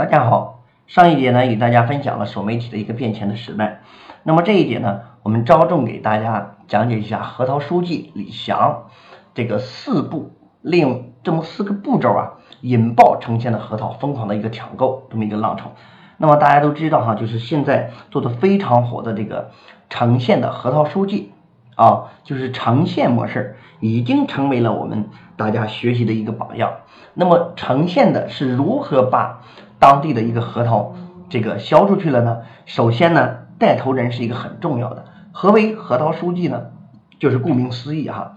大家好，上一节呢与大家分享了手媒体的一个变迁的时代。那么这一节呢，我们着重给大家讲解一下核桃书记李翔这个四步，利用这么四个步骤啊，引爆成县的核桃疯狂的一个抢购这么一个浪潮。那么大家都知道哈，就是现在做的非常火的这个成县的核桃书记啊，就是成县模式，已经成为了我们大家学习的一个榜样。那么成县的是如何把当地的一个核桃，这个销出去了呢。首先呢，带头人是一个很重要的。何为核桃书记呢？就是顾名思义哈，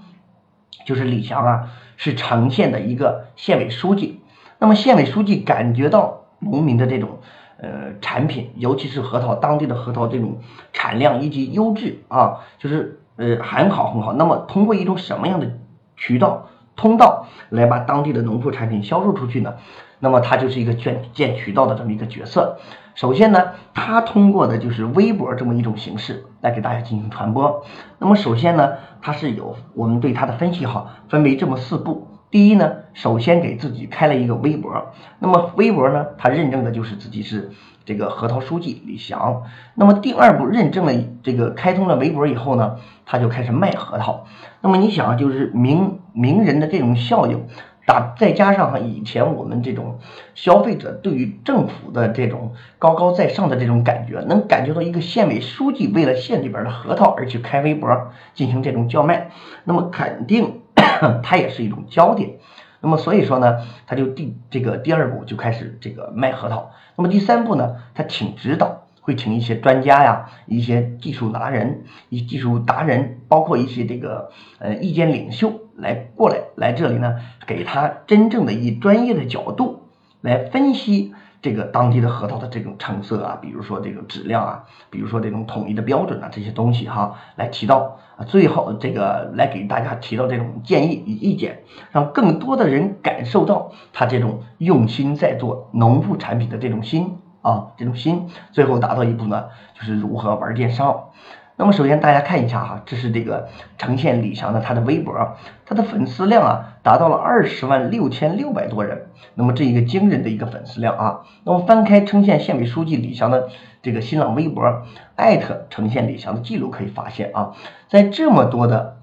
就是李强啊，是城县的一个县委书记。那么县委书记感觉到农民的这种呃产品，尤其是核桃当地的核桃这种产量以及优质啊，就是呃很好很好。那么通过一种什么样的渠道？通道来把当地的农副产品销售出去呢？那么它就是一个建建渠道的这么一个角色。首先呢，它通过的就是微博这么一种形式来给大家进行传播。那么首先呢，它是有我们对它的分析哈，分为这么四步。第一呢，首先给自己开了一个微博。那么微博呢，他认证的就是自己是这个核桃书记李翔。那么第二步认证了这个开通了微博以后呢，他就开始卖核桃。那么你想，就是名名人的这种效应，打再加上哈以前我们这种消费者对于政府的这种高高在上的这种感觉，能感觉到一个县委书记为了县里边的核桃而去开微博进行这种叫卖，那么肯定。它也是一种焦点，那么所以说呢，他就第这个第二步就开始这个卖核桃，那么第三步呢，他请指导，会请一些专家呀，一些技术达人，一技术达人，包括一些这个呃意见领袖来过来来这里呢，给他真正的以专业的角度来分析。这个当地的核桃的这种成色啊，比如说这个质量啊，比如说这种统一的标准啊，这些东西哈，来提到啊，最后这个来给大家提到这种建议与意见，让更多的人感受到他这种用心在做农副产品的这种心啊，这种心，最后达到一步呢，就是如何玩电商。那么首先大家看一下哈，这是这个呈现李翔的他的微博，他的粉丝量啊达到了二十万六千六百多人，那么这一个惊人的一个粉丝量啊。那么翻开呈县县委书记李翔的这个新浪微博，艾特呈县李翔的记录可以发现啊，在这么多的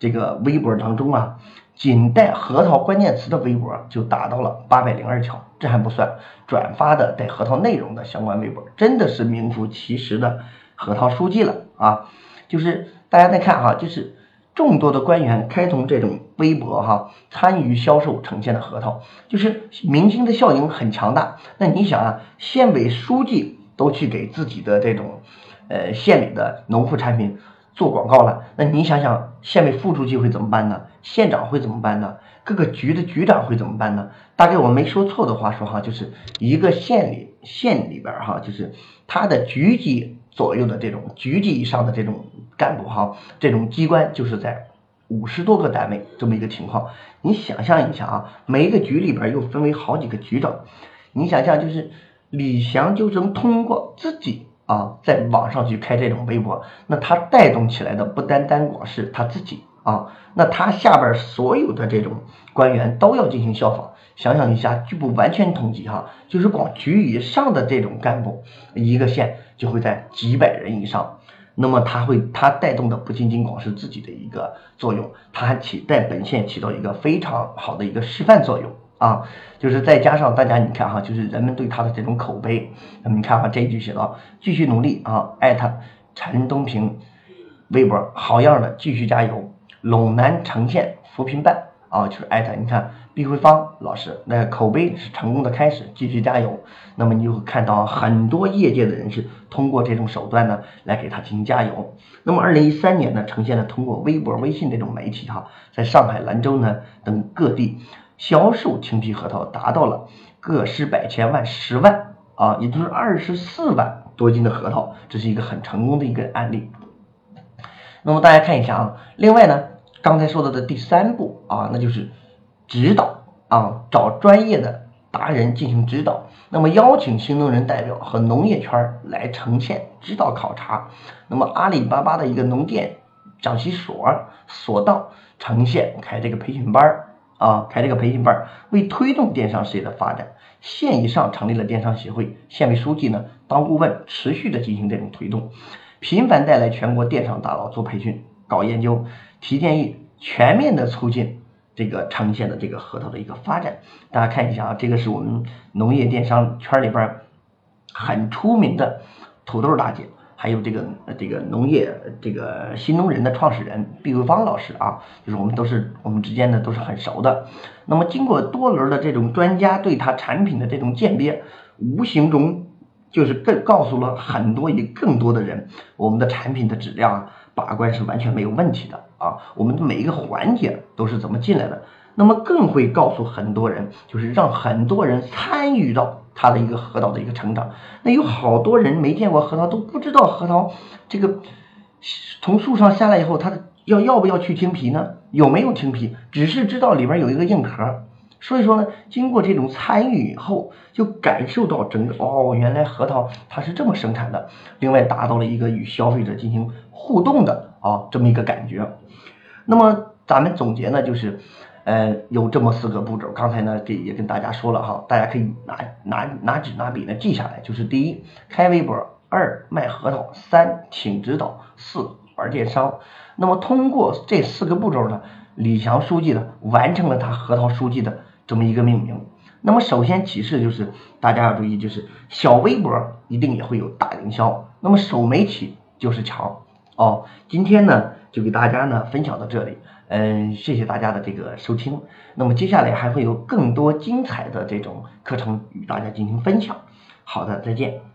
这个微博当中啊，仅带核桃关键词的微博就达到了八百零二条，这还不算转发的带核桃内容的相关微博，真的是名副其实的。核桃书记了啊，就是大家再看哈，就是众多的官员开通这种微博哈，参与销售呈现的核桃，就是明星的效应很强大。那你想啊，县委书记都去给自己的这种呃县里的农副产品做广告了，那你想想，县委副书记会怎么办呢？县长会怎么办呢？各个局的局长会怎么办呢？大概我没说错的话说哈，就是一个县里县里边哈，就是他的局级。左右的这种局级以上的这种干部哈，这种机关就是在五十多个单位这么一个情况。你想象一下啊，每一个局里边又分为好几个局长，你想象就是李翔就能通过自己啊在网上去开这种微博，那他带动起来的不单单光是他自己啊，那他下边所有的这种官员都要进行效仿。想想一下，据不完全统计哈，就是光局以上的这种干部，一个县就会在几百人以上。那么他会，他带动的不仅仅光是自己的一个作用，他还起在本县起到一个非常好的一个示范作用啊。就是再加上大家你看哈，就是人们对他的这种口碑。那么你看哈，这一句写道：继续努力啊，艾特陈东平微博，好样的，继续加油，陇南城县扶贫办。啊，就是艾特，你看毕慧芳老师，那口碑是成功的开始，继续加油。那么你就会看到很多业界的人士通过这种手段呢，来给他进行加油。那么二零一三年呢，呈现了通过微博、微信这种媒体哈，在上海、兰州呢等各地销售青皮核桃达到了个十百千万十万啊，也就是二十四万多斤的核桃，这是一个很成功的一个案例。那么大家看一下啊，另外呢。刚才说到的第三步啊，那就是指导啊，找专业的达人进行指导。那么邀请新农人代表和农业圈来呈现指导考察。那么阿里巴巴的一个农电讲习所所到呈现开这个培训班啊，开这个培训班，为推动电商事业的发展，县以上成立了电商协会，县委书记呢当顾问，持续的进行这种推动，频繁带来全国电商大佬做培训、搞研究、提建议，全面的促进这个城县的这个核桃的一个发展。大家看一下啊，这个是我们农业电商圈里边很出名的土豆大姐。还有这个这个农业这个新农人的创始人毕桂芳老师啊，就是我们都是我们之间呢都是很熟的。那么经过多轮的这种专家对他产品的这种鉴别，无形中就是更告诉了很多也更多的人，我们的产品的质量啊把关是完全没有问题的啊，我们的每一个环节都是怎么进来的。那么更会告诉很多人，就是让很多人参与到它的一个核桃的一个成长。那有好多人没见过核桃，都不知道核桃这个从树上下来以后，它的要要不要去青皮呢？有没有青皮？只是知道里边有一个硬壳。所以说呢，经过这种参与以后，就感受到整个哦，原来核桃它是这么生产的。另外，达到了一个与消费者进行互动的啊这么一个感觉。那么咱们总结呢，就是。呃，有这么四个步骤，刚才呢给也跟大家说了哈，大家可以拿拿拿纸拿笔呢记下来，就是第一开微博，二卖核桃，三请指导，四玩电商。那么通过这四个步骤呢，李强书记呢完成了他核桃书记的这么一个命名。那么首先启示就是大家要注意，就是小微博一定也会有大营销，那么手媒体就是强哦。今天呢就给大家呢分享到这里。嗯，谢谢大家的这个收听。那么接下来还会有更多精彩的这种课程与大家进行分享。好的，再见。